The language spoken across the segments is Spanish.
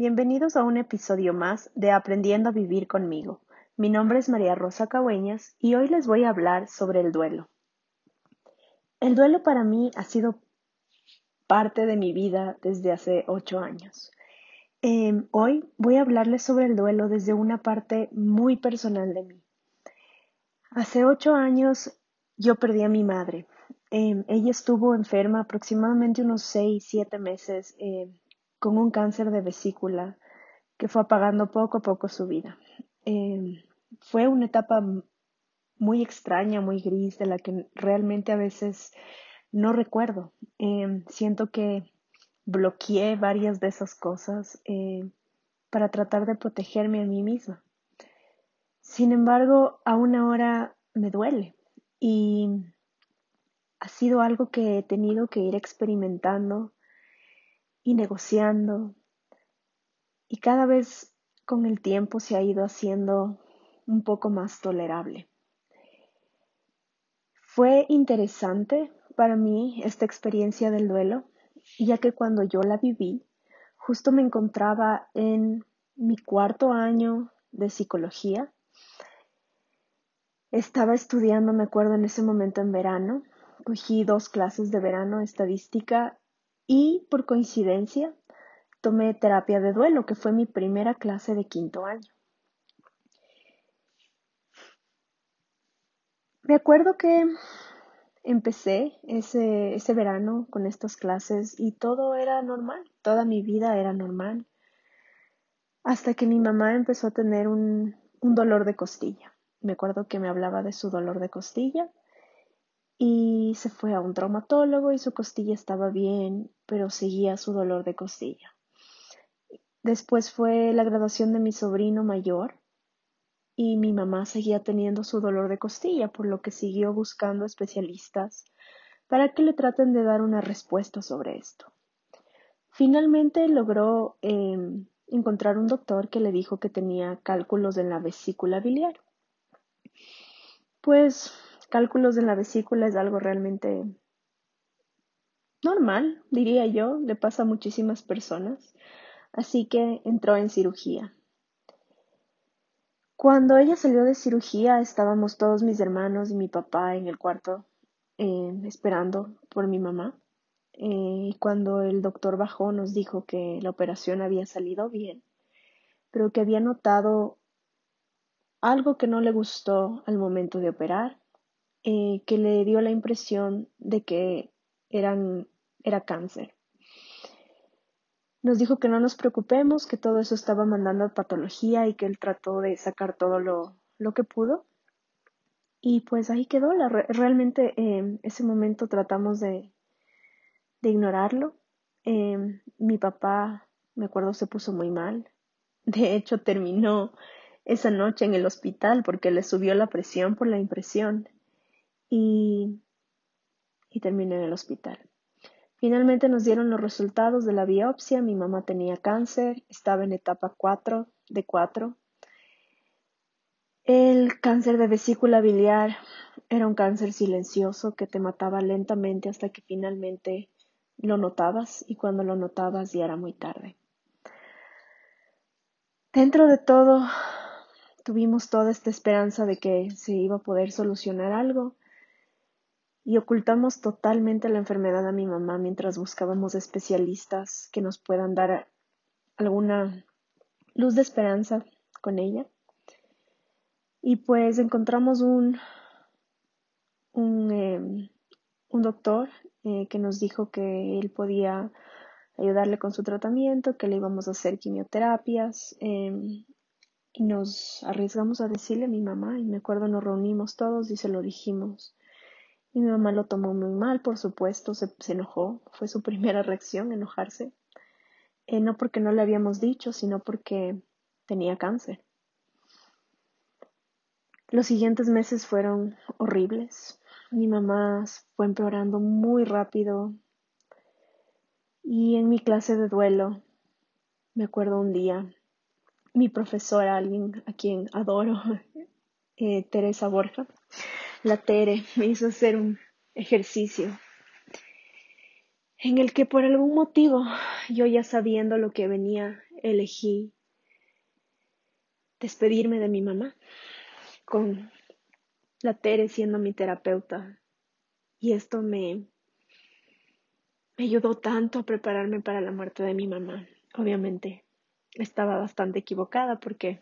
Bienvenidos a un episodio más de Aprendiendo a Vivir conmigo. Mi nombre es María Rosa Cagüeñas y hoy les voy a hablar sobre el duelo. El duelo para mí ha sido parte de mi vida desde hace ocho años. Em, hoy voy a hablarles sobre el duelo desde una parte muy personal de mí. Hace ocho años yo perdí a mi madre. Em, ella estuvo enferma aproximadamente unos seis, siete meses. Em, con un cáncer de vesícula que fue apagando poco a poco su vida. Em, fue una etapa muy extraña, muy gris, de la que realmente a veces no recuerdo. Em, siento que bloqueé varias de esas cosas em, para tratar de protegerme a mí misma. Sin embargo, aún ahora me duele y ha sido algo que he tenido que ir experimentando y negociando. Y cada vez con el tiempo se ha ido haciendo un poco más tolerable. Fue interesante para mí esta experiencia del duelo, ya que cuando yo la viví, justo me encontraba en mi cuarto año de psicología. Estaba estudiando, me acuerdo, en ese momento en verano. Cogí dos clases de verano, estadística y por coincidencia tomé terapia de duelo, que fue mi primera clase de quinto año. Me acuerdo que empecé ese, ese verano con estas clases y todo era normal, toda mi vida era normal, hasta que mi mamá empezó a tener un, un dolor de costilla. Me acuerdo que me hablaba de su dolor de costilla y se fue a un traumatólogo y su costilla estaba bien, pero seguía su dolor de costilla. Después fue la graduación de mi sobrino mayor y mi mamá seguía teniendo su dolor de costilla, por lo que siguió buscando especialistas para que le traten de dar una respuesta sobre esto. Finalmente logró em, encontrar un doctor que le dijo que tenía cálculos en la vesícula biliar. Pues cálculos en la vesícula es algo realmente normal, diría yo, le pasa a muchísimas personas, así que entró en cirugía. Cuando ella salió de cirugía estábamos todos mis hermanos y mi papá en el cuarto eh, esperando por mi mamá. Eh, y cuando el doctor bajó nos dijo que la operación había salido bien, pero que había notado algo que no le gustó al momento de operar eh, que le dio la impresión de que eran, era cáncer. Nos dijo que no nos preocupemos, que todo eso estaba mandando a patología y que él trató de sacar todo lo, lo que pudo. Y pues ahí quedó. La, realmente en ese momento tratamos de, de ignorarlo. Em, mi papá, me acuerdo, se puso muy mal. De hecho, terminó esa noche en el hospital porque le subió la presión por la impresión y, y terminé en el hospital. Finalmente nos dieron los resultados de la biopsia. Mi mamá tenía cáncer, estaba en etapa 4 de 4. El cáncer de vesícula biliar era un cáncer silencioso que te mataba lentamente hasta que finalmente lo notabas y cuando lo notabas ya era muy tarde. Dentro de todo, tuvimos toda esta esperanza de que se iba a poder solucionar algo y ocultamos totalmente la enfermedad a mi mamá mientras buscábamos especialistas que nos puedan dar alguna luz de esperanza con ella. Y pues encontramos un, un, em, un doctor eh, que nos dijo que él podía ayudarle con su tratamiento, que le íbamos a hacer quimioterapias. Em, y nos arriesgamos a decirle a mi mamá, y me acuerdo nos reunimos todos y se lo dijimos. Y mi mamá lo tomó muy mal, por supuesto, se, enojó, fue su primera reacción, enojarse. Eh, no porque no le habíamos dicho, sino porque tenía cáncer. Los siguientes meses fueron horribles. Mi mamá fue empeorando muy rápido. Y en mi clase de duelo, me acuerdo un día, mi profesora, alguien a quien adoro, eh, Teresa Borja, la Tere me hizo hacer un ejercicio en el que por algún motivo, yo ya sabiendo lo que venía elegí despedirme de mi mamá con la Tere siendo mi terapeuta y esto me, me ayudó tanto a prepararme para la muerte de mi mamá. Obviamente estaba bastante equivocada porque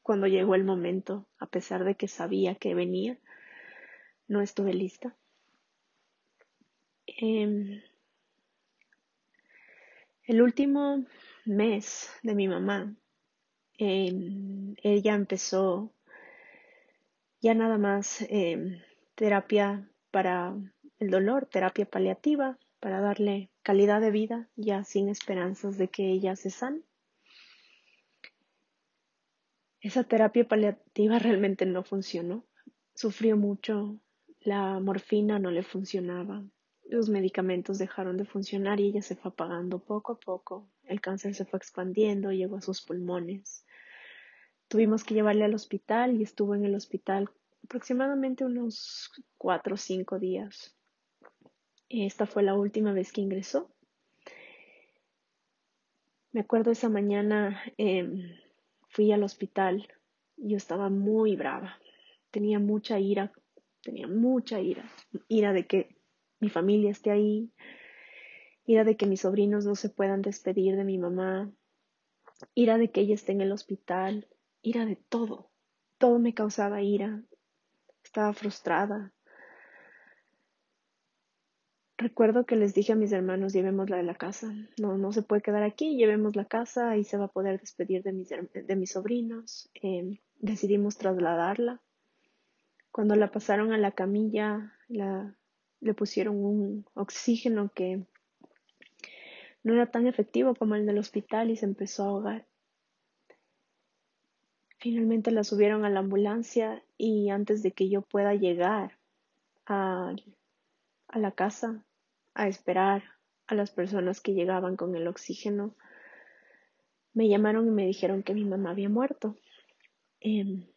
cuando llegó el momento, a pesar de que sabía que venía, no estuve lista. Em, el último mes de mi mamá, em, ella empezó ya nada más em, terapia para el dolor, terapia paliativa, para darle calidad de vida, ya sin esperanzas de que ella se sane. Esa terapia paliativa realmente no funcionó. Sufrió mucho, la morfina no le funcionaba, los medicamentos dejaron de funcionar y ella se fue apagando poco a poco. El cáncer se fue expandiendo, llegó a sus pulmones. Tuvimos que llevarle al hospital y estuvo en el hospital aproximadamente unos cuatro o cinco días. Esta fue la última vez que ingresó. Me acuerdo esa mañana em, fui al hospital. Yo estaba muy brava. Tenía mucha ira. Tenía mucha ira. Ira de que mi familia esté ahí. Ira de que mis sobrinos no se puedan despedir de mi mamá. Ira de que ella esté en el hospital. Ira de todo. Todo me causaba ira. Estaba frustrada. Recuerdo que les dije a mis hermanos, llevémosla de la casa. No, no se puede quedar aquí, llevemos la casa y se va a poder despedir de mis, de mis sobrinos. Em, decidimos trasladarla. Cuando la pasaron a la camilla, la, le pusieron un oxígeno que no era tan efectivo como el del hospital y se empezó a ahogar. Finalmente la subieron a la ambulancia y antes de que yo pueda llegar a, a la casa, a esperar a las personas que llegaban con el oxígeno, me llamaron y me dijeron que mi mamá había muerto. En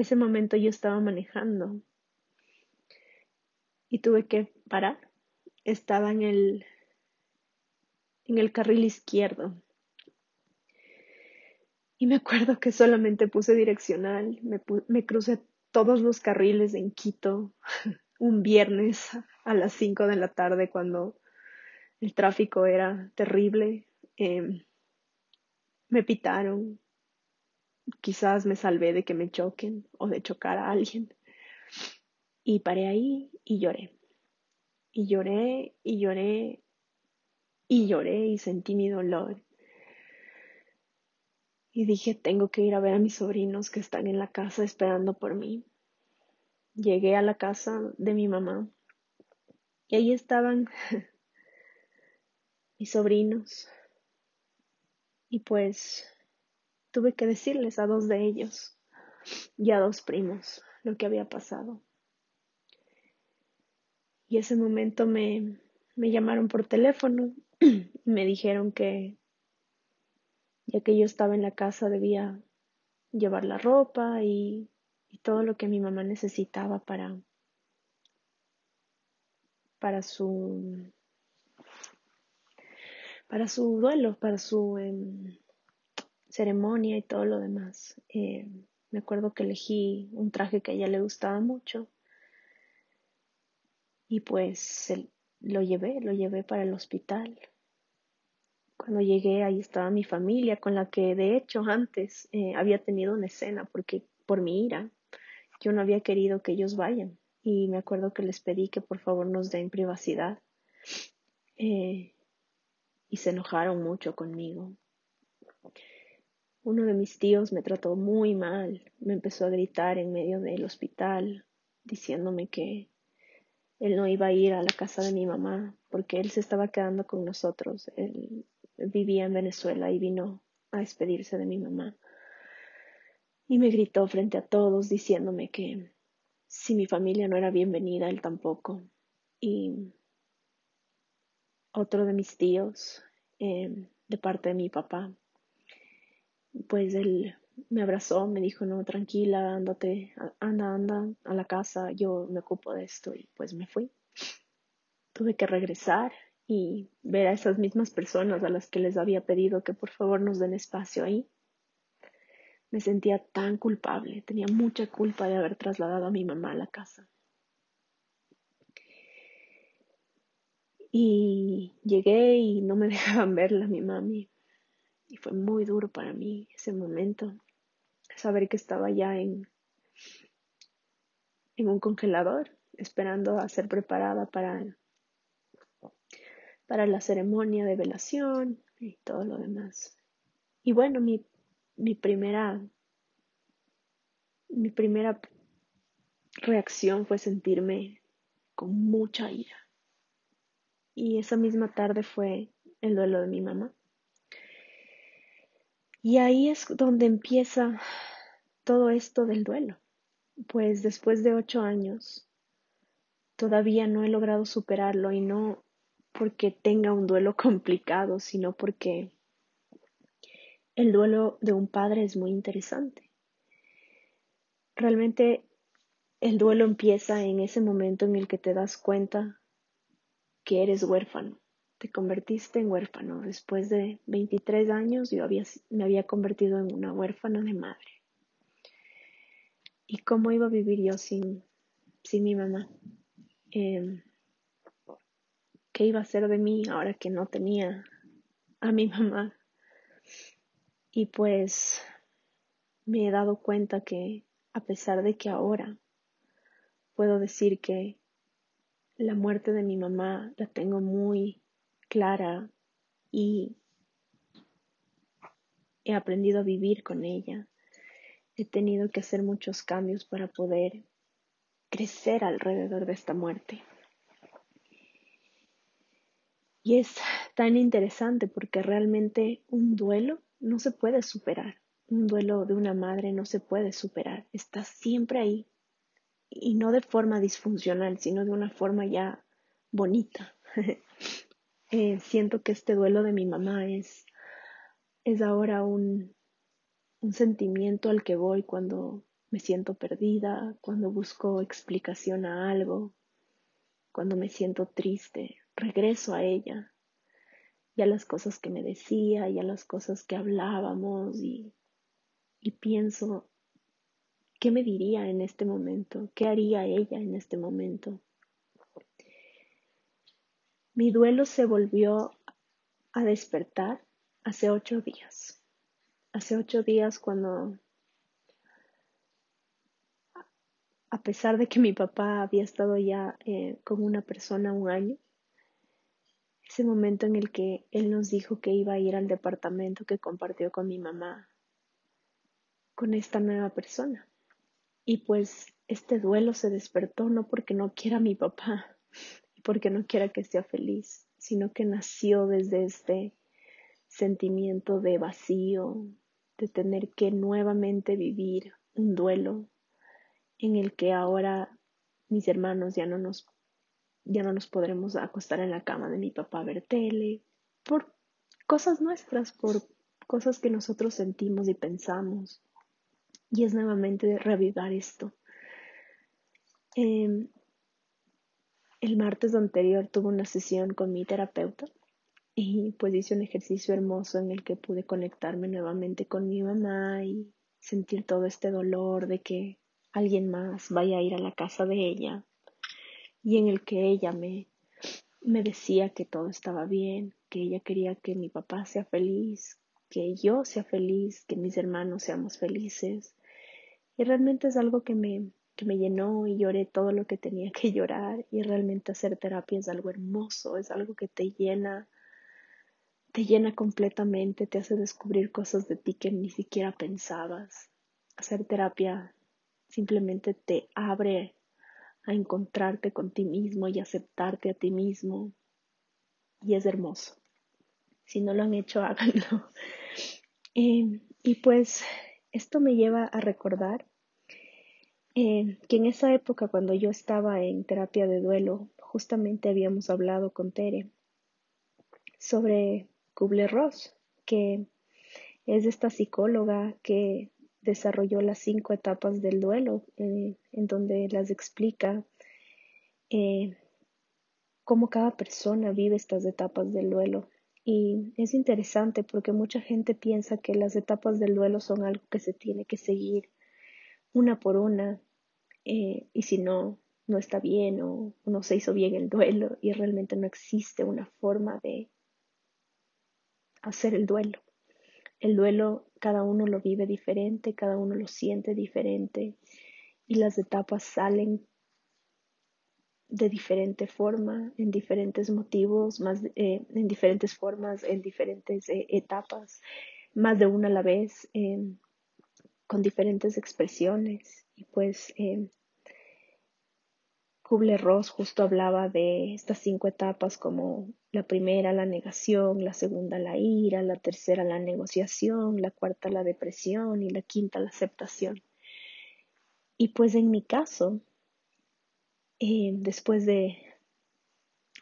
ese momento yo estaba manejando y tuve que parar. Estaba en el, en el carril izquierdo. Y me acuerdo que solamente puse direccional, me, me crucé todos los carriles en Quito un viernes a las 5 de la tarde cuando el tráfico era terrible. Em, me pitaron. Quizás me salvé de que me choquen o de chocar a alguien. Y paré ahí y lloré. Y lloré y lloré y lloré y sentí mi dolor. Y dije, tengo que ir a ver a mis sobrinos que están en la casa esperando por mí. Llegué a la casa de mi mamá y ahí estaban mis sobrinos. Y pues tuve que decirles a dos de ellos y a dos primos lo que había pasado. Y ese momento me, me llamaron por teléfono y me dijeron que ya que yo estaba en la casa debía llevar la ropa y todo lo que mi mamá necesitaba para, para su para su duelo, para su em, ceremonia y todo lo demás. Eh, me acuerdo que elegí un traje que a ella le gustaba mucho y pues lo llevé, lo llevé para el hospital. Cuando llegué ahí estaba mi familia con la que de hecho antes eh, había tenido una escena porque por mi ira yo no había querido que ellos vayan y me acuerdo que les pedí que por favor nos den privacidad eh, y se enojaron mucho conmigo. Uno de mis tíos me trató muy mal, me empezó a gritar en medio del hospital diciéndome que él no iba a ir a la casa de mi mamá porque él se estaba quedando con nosotros. Él vivía en Venezuela y vino a despedirse de mi mamá y me gritó frente a todos diciéndome que si mi familia no era bienvenida, él tampoco. Y otro de mis tíos, em, de parte de mi papá, pues él me abrazó, me dijo, no, tranquila, ándate, anda, anda a la casa, yo me ocupo de esto y pues me fui. Tuve que regresar y ver a esas mismas personas a las que les había pedido que por favor nos den espacio ahí. Me sentía tan culpable, tenía mucha culpa de haber trasladado a mi mamá a la casa. Y llegué y no me dejaban verla mi mami. Y fue muy duro para mí ese momento. Saber que estaba ya en, en un congelador, esperando a ser preparada para, para la ceremonia de velación y todo lo demás. Y bueno, mi, mi primera mi primera reacción fue sentirme con mucha ira y esa misma tarde fue el duelo de mi mamá. Y ahí es donde empieza todo esto del duelo, pues después de ocho años todavía no he logrado superarlo y no porque tenga un duelo complicado, sino porque el duelo de un padre es muy interesante. Realmente el duelo empieza en ese momento en el que te das cuenta que eres huérfano. Te convertiste en huérfano. Después de 23 años yo había, me había convertido en una huérfana de madre. ¿Y cómo iba a vivir yo sin, sin mi mamá? Em, ¿Qué iba a hacer de mí ahora que no tenía a mi mamá? Y pues me he dado cuenta que a pesar de que ahora puedo decir que la muerte de mi mamá la tengo muy clara y he aprendido a vivir con ella. He tenido que hacer muchos cambios para poder crecer alrededor de esta muerte. Y es tan interesante porque realmente un duelo no se puede superar. Un duelo de una madre no se puede superar. Está siempre ahí, y no de forma disfuncional, sino de una forma ya bonita. Eh, siento que este duelo de mi mamá es, es ahora un, un sentimiento al que voy cuando me siento perdida, cuando busco explicación a algo, cuando me siento triste, regreso a ella y a las cosas que me decía y a las cosas que hablábamos y, y pienso ¿Qué me diría en este momento? ¿Qué haría ella en este momento? Mi duelo se volvió a despertar hace ocho días. Hace ocho días cuando, a pesar de que mi papá había estado ya eh, con una persona un año, ese momento en el que él nos dijo que iba a ir al departamento que compartió con mi mamá, con esta nueva persona. Y pues este duelo se despertó no porque no quiera mi papá porque no quiera que sea feliz, sino que nació desde este sentimiento de vacío, de tener que nuevamente vivir un duelo en el que ahora mis hermanos ya no nos ya no nos podremos acostar en la cama de mi papá a ver tele por cosas nuestras, por cosas que nosotros sentimos y pensamos y es nuevamente reavivar esto. Em, el martes anterior tuve una sesión con mi terapeuta y pues hice un ejercicio hermoso en el que pude conectarme nuevamente con mi mamá y sentir todo este dolor de que alguien más vaya a ir a la casa de ella y en el que ella me, me decía que todo estaba bien, que ella quería que mi papá sea feliz, que yo sea feliz, que mis hermanos seamos felices, y realmente es algo que me, me llenó y lloré todo lo que tenía que llorar. Y realmente hacer terapia es algo hermoso, es algo que te llena, te llena completamente, te hace descubrir cosas de ti que ni siquiera pensabas. Hacer terapia simplemente te abre a encontrarte con ti mismo y aceptarte a ti mismo. Y es hermoso. Si no lo han hecho, háganlo. Eh, y pues esto me lleva a recordar eh, que en esa época, cuando yo estaba en terapia de duelo, justamente habíamos hablado con Tere sobre Kubler-Ross, que es esta psicóloga que desarrolló las cinco etapas del duelo, eh, en donde las explica eh, cómo cada persona vive estas etapas del duelo. Y es interesante porque mucha gente piensa que las etapas del duelo son algo que se tiene que seguir una por una eh, y si no, no está bien o no se hizo bien el duelo y realmente no existe una forma de hacer el duelo. El duelo cada uno lo vive diferente, cada uno lo siente diferente y las etapas salen de diferente forma, en diferentes motivos, más, eh, en diferentes formas, en diferentes eh, etapas, más de una a la vez, con diferentes expresiones. Y pues eh, Kubler-Ross justo hablaba de estas cinco etapas como la primera la negación, la segunda la ira, la tercera la negociación, la cuarta la depresión y la quinta la aceptación. Y pues en mi caso, eh, después de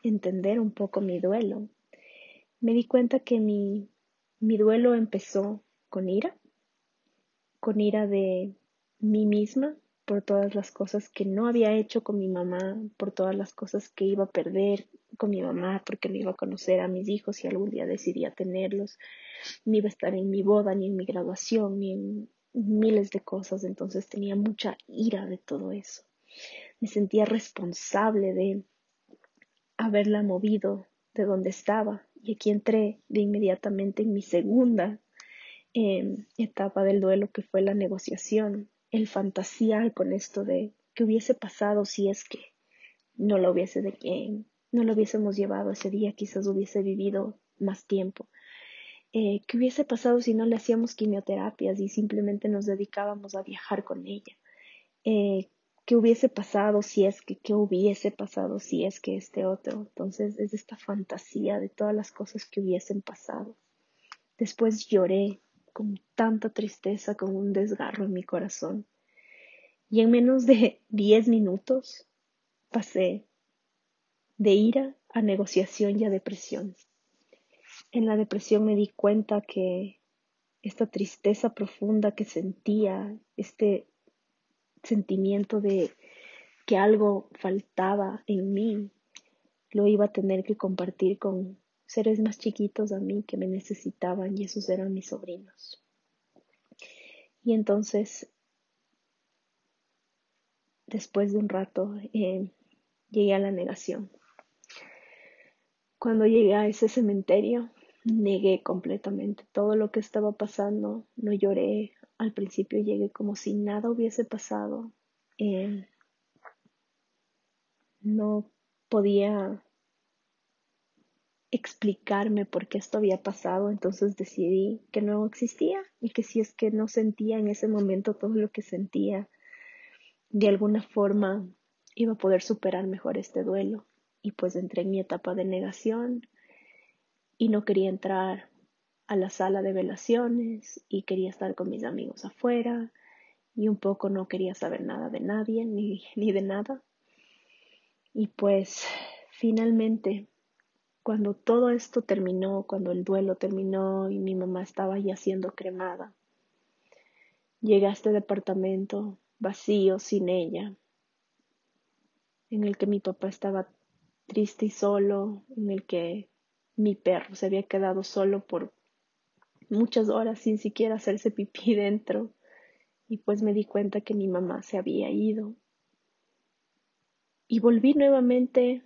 entender un poco mi duelo, me di cuenta que mi, mi duelo empezó con ira, con ira de mí misma por todas las cosas que no había hecho con mi mamá, por todas las cosas que iba a perder con mi mamá, porque no iba a conocer a mis hijos y algún día decidía tenerlos, ni iba a estar en mi boda, ni en mi graduación, ni en miles de cosas, entonces tenía mucha ira de todo eso. Me sentía responsable de haberla movido de donde estaba. Y aquí entré de inmediatamente en mi segunda em, etapa del duelo, que fue la negociación, el fantasear con esto de qué hubiese pasado si es que no lo hubiese de no lo hubiésemos llevado ese día, quizás hubiese vivido más tiempo. Eh, ¿Qué hubiese pasado si no le hacíamos quimioterapias y simplemente nos dedicábamos a viajar con ella? Eh, qué hubiese pasado si es que, qué hubiese pasado si es que este otro. Entonces es esta fantasía de todas las cosas que hubiesen pasado. Después lloré con tanta tristeza, con un desgarro en mi corazón. Y en menos de diez minutos pasé de ira a negociación y a depresión. En la depresión me di cuenta que esta tristeza profunda que sentía, este sentimiento de que algo faltaba en mí, lo iba a tener que compartir con seres más chiquitos a mí que me necesitaban y esos eran mis sobrinos. Y entonces, después de un rato, eh, llegué a la negación. Cuando llegué a ese cementerio, negué completamente todo lo que estaba pasando, no lloré, al principio llegué como si nada hubiese pasado. Eh, no podía explicarme por qué esto había pasado, entonces decidí que no existía y que si es que no sentía en ese momento todo lo que sentía, de alguna forma iba a poder superar mejor este duelo. Y pues entré en mi etapa de negación y no quería entrar a la sala de velaciones y quería estar con mis amigos afuera y un poco no quería saber nada de nadie ni, ni de nada. Y pues finalmente, cuando todo esto terminó, cuando el duelo terminó y mi mamá estaba ya siendo cremada, llegué a este departamento vacío sin ella, en el que mi papá estaba triste y solo, en el que mi perro se había quedado solo por muchas horas sin siquiera hacerse pipí dentro y pues me di cuenta que mi mamá se había ido. Y volví nuevamente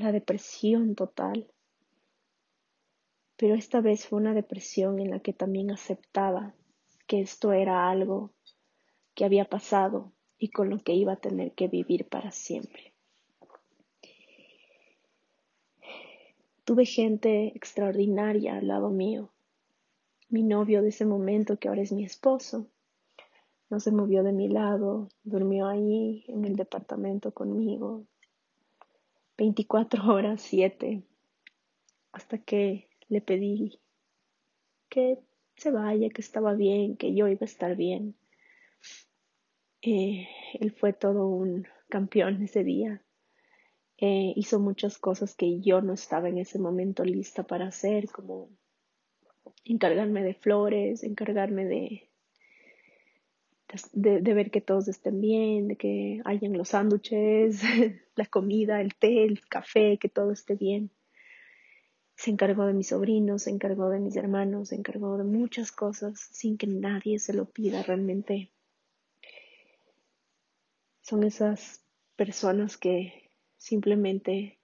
la depresión total. Pero esta vez fue una depresión en la que también aceptaba que esto era algo que había pasado y con lo que iba a tener que vivir para siempre. Tuve gente extraordinaria al lado mío. Mi novio de ese momento, que ahora es mi esposo, no se movió de mi lado, durmió ahí en el departamento conmigo, 24 horas, 7, hasta que le pedí que se vaya, que estaba bien, que yo iba a estar bien. Eh, él fue todo un campeón ese día. Eh, hizo muchas cosas que yo no estaba en ese momento lista para hacer, como encargarme de flores, encargarme de, de, de, ver que todos estén bien, de que hayan los sándwiches, la comida, el té, el café, que todo esté bien. Se encargó de mis sobrinos, se encargó de mis hermanos, se encargó de muchas cosas sin que nadie se lo pida realmente. Son esas personas que simplemente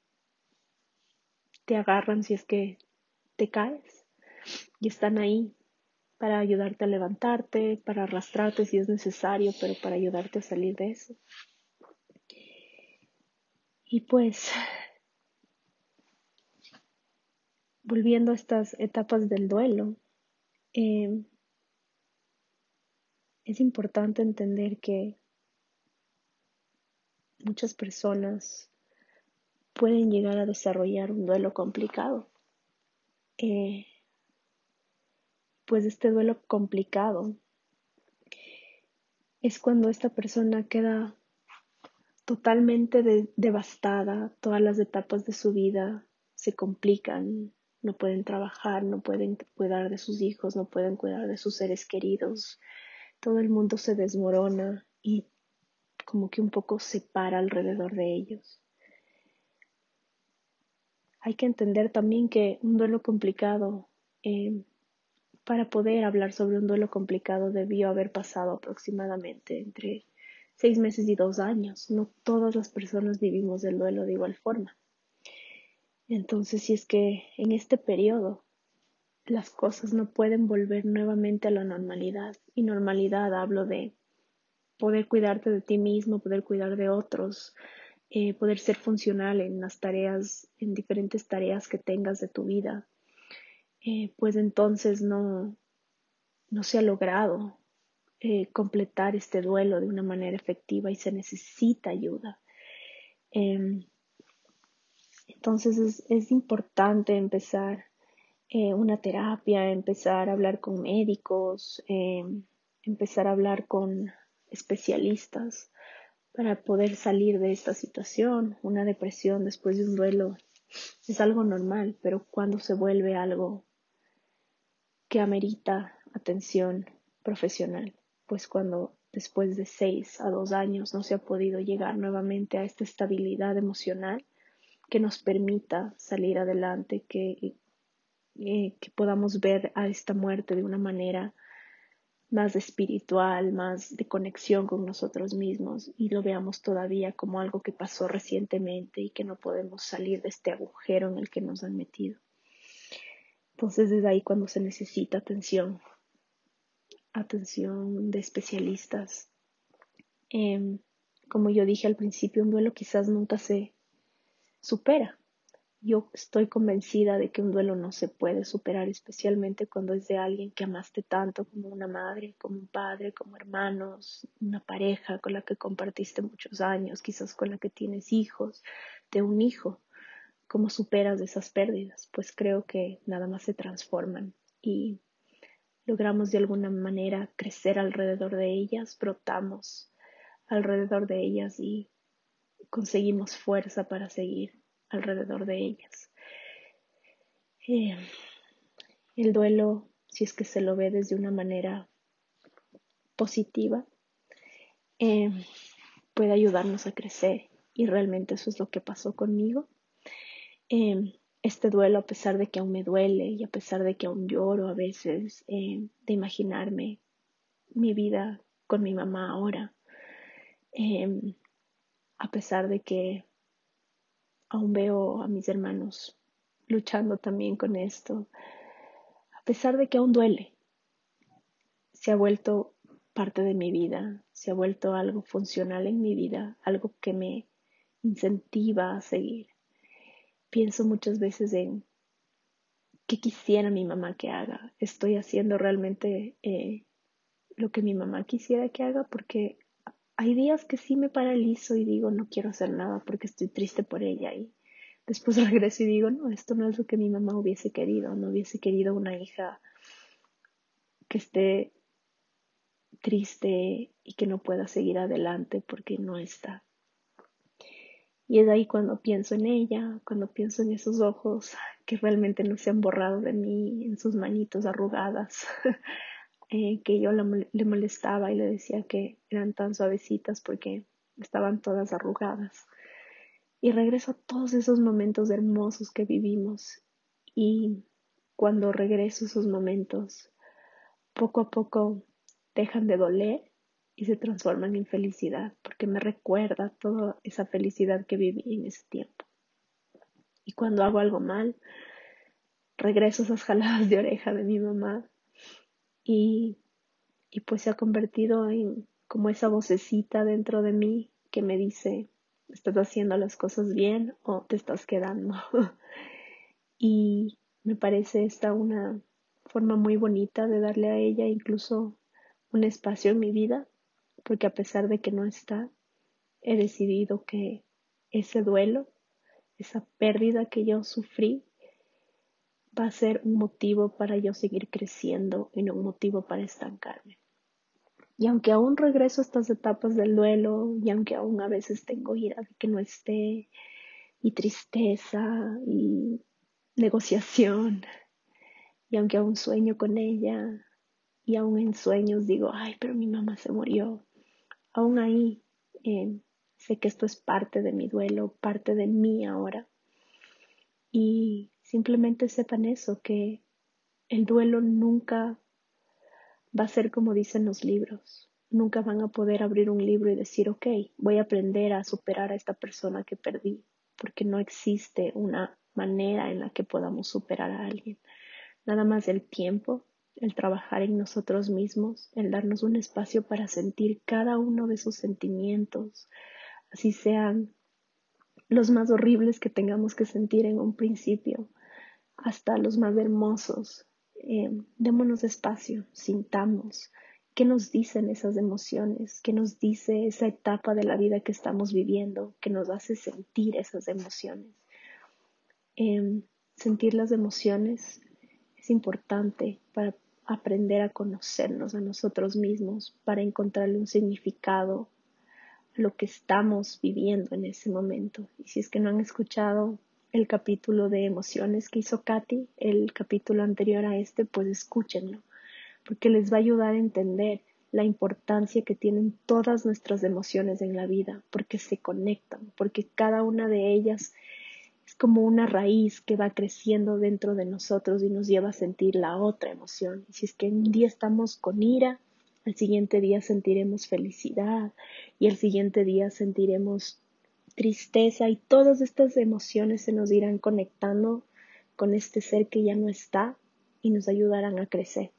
te agarran si es que te caes y están ahí para ayudarte a levantarte, para arrastrarte si es necesario, pero para ayudarte a salir de eso. Y pues, volviendo a estas etapas del duelo, eh, es importante entender que muchas personas pueden llegar a desarrollar un duelo complicado. Eh, pues este duelo complicado es cuando esta persona queda totalmente devastada, todas las etapas de su vida se complican, no pueden trabajar, no pueden cuidar de sus hijos, no pueden cuidar de sus seres queridos, todo el mundo se desmorona y como que un poco se para alrededor de ellos. Hay que entender también que un duelo complicado, eh, para poder hablar sobre un duelo complicado, debió haber pasado aproximadamente entre seis meses y dos años. No todas las personas vivimos el duelo de igual forma. Entonces, si es que en este periodo las cosas no pueden volver nuevamente a la normalidad, y normalidad hablo de poder cuidarte de ti mismo, poder cuidar de otros, eh, poder ser funcional en las tareas, en diferentes tareas que tengas de tu vida, eh, pues entonces no, no se ha logrado eh, completar este duelo de una manera efectiva y se necesita ayuda. Em, entonces es, es, importante empezar una terapia, empezar a hablar con médicos, em, empezar a hablar con especialistas para poder salir de esta situación. Una depresión después de un duelo es algo normal, pero cuando se vuelve algo que amerita atención profesional, pues cuando después de seis a dos años no se ha podido llegar nuevamente a esta estabilidad emocional que nos permita salir adelante, que, eh, que podamos ver a esta muerte de una manera más espiritual, más de conexión con nosotros mismos y lo veamos todavía como algo que pasó recientemente y que no podemos salir de este agujero en el que nos han metido. Entonces es ahí cuando se necesita atención, atención de especialistas. Em, como yo dije al principio, un duelo quizás nunca se supera, yo estoy convencida de que un duelo no se puede superar, especialmente cuando es de alguien que amaste tanto como una madre, como un padre, como hermanos, una pareja con la que compartiste muchos años, quizás con la que tienes hijos, de un hijo. ¿Cómo superas esas pérdidas? Pues creo que nada más se transforman y logramos de alguna manera crecer alrededor de ellas, brotamos alrededor de ellas y conseguimos fuerza para seguir alrededor de ellas. Eh, el duelo, si es que se lo ve desde una manera positiva, eh, puede ayudarnos a crecer y realmente eso es lo que pasó conmigo. Eh, este duelo, a pesar de que aún me duele y a pesar de que aún lloro a veces, de imaginarme mi vida con mi mamá ahora, a pesar de que aún veo a mis hermanos luchando también con esto, a pesar de que aún duele. Se ha vuelto parte de mi vida, se ha vuelto algo funcional en mi vida, algo que me incentiva a seguir. Pienso muchas veces en qué quisiera mi mamá que haga. Estoy haciendo realmente eh, lo que mi mamá quisiera que haga porque hay días que sí me paralizo y digo, no quiero hacer nada porque estoy triste por ella y después regreso y digo, no, esto no es lo que mi mamá hubiese querido, no hubiese querido una hija que esté triste y que no pueda seguir adelante porque no está. Y es ahí cuando pienso en ella, cuando pienso en esos ojos que realmente no se han borrado de mí, en sus manitos arrugadas, eh, que yo le molestaba y le decía que eran tan suavecitas porque estaban todas arrugadas. Y regreso a todos esos momentos hermosos que vivimos. Y cuando regreso a esos momentos, poco a poco dejan de doler y se transforman en felicidad, porque me recuerda toda esa felicidad que viví en ese tiempo. Y cuando hago algo mal, regreso esas jaladas de oreja de mi mamá y, y pues se ha convertido en como esa vocecita dentro de mí que me dice, estás haciendo las cosas bien o te estás quedando. y me parece esta una forma muy bonita de darle a ella incluso un espacio en mi vida, porque a pesar de que no está, he decidido que ese duelo, esa pérdida que yo sufrí, va a ser un motivo para yo seguir creciendo y no un motivo para estancarme. Y aunque aún regreso a estas etapas del duelo, y aunque aún a veces tengo ira de que no esté, y tristeza, y negociación, y aunque aún sueño con ella, y aún en sueños digo, ay, pero mi mamá se murió, aún ahí eh, sé que esto es parte de mi duelo, parte de mí ahora. Y simplemente sepan eso, que el duelo nunca va a ser como dicen los libros. Nunca van a poder abrir un libro y decir, ok, voy a aprender a superar a esta persona que perdí, porque no existe una manera en la que podamos superar a alguien. Nada más el tiempo, el trabajar en nosotros mismos, el darnos un espacio para sentir cada uno de esos sentimientos, así sean los más horribles que tengamos que sentir en un principio, hasta los más hermosos, eh, démonos espacio, sintamos qué nos dicen esas emociones, qué nos dice esa etapa de la vida que estamos viviendo, que nos hace sentir esas emociones. Em, sentir las emociones es importante para aprender a conocernos a nosotros mismos, para encontrarle un significado a lo que estamos viviendo en ese momento. Y si es que no han escuchado el capítulo de emociones que hizo Katy, el capítulo anterior a este, pues escúchenlo, porque les va a ayudar a entender la importancia que tienen todas nuestras emociones en la vida, porque se conectan, porque cada una de ellas es como una raíz que va creciendo dentro de nosotros y nos lleva a sentir la otra emoción. Si es que un día estamos con ira, al siguiente día sentiremos felicidad y al siguiente día sentiremos tristeza y todas estas emociones se nos irán conectando con este ser que ya no está y nos ayudarán a crecer.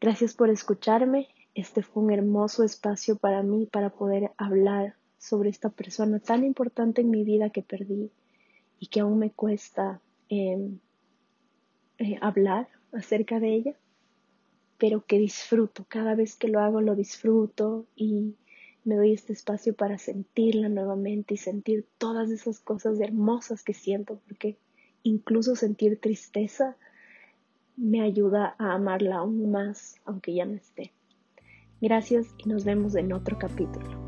Gracias por escucharme. Este fue un hermoso espacio para mí para poder hablar sobre esta persona tan importante en mi vida que perdí y que aún me cuesta em, eh, hablar acerca de ella, pero que disfruto. Cada vez que lo hago lo disfruto y me doy este espacio para sentirla nuevamente y sentir todas esas cosas hermosas que siento, porque incluso sentir tristeza me ayuda a amarla aún más, aunque ya no esté. Gracias y nos vemos en otro capítulo.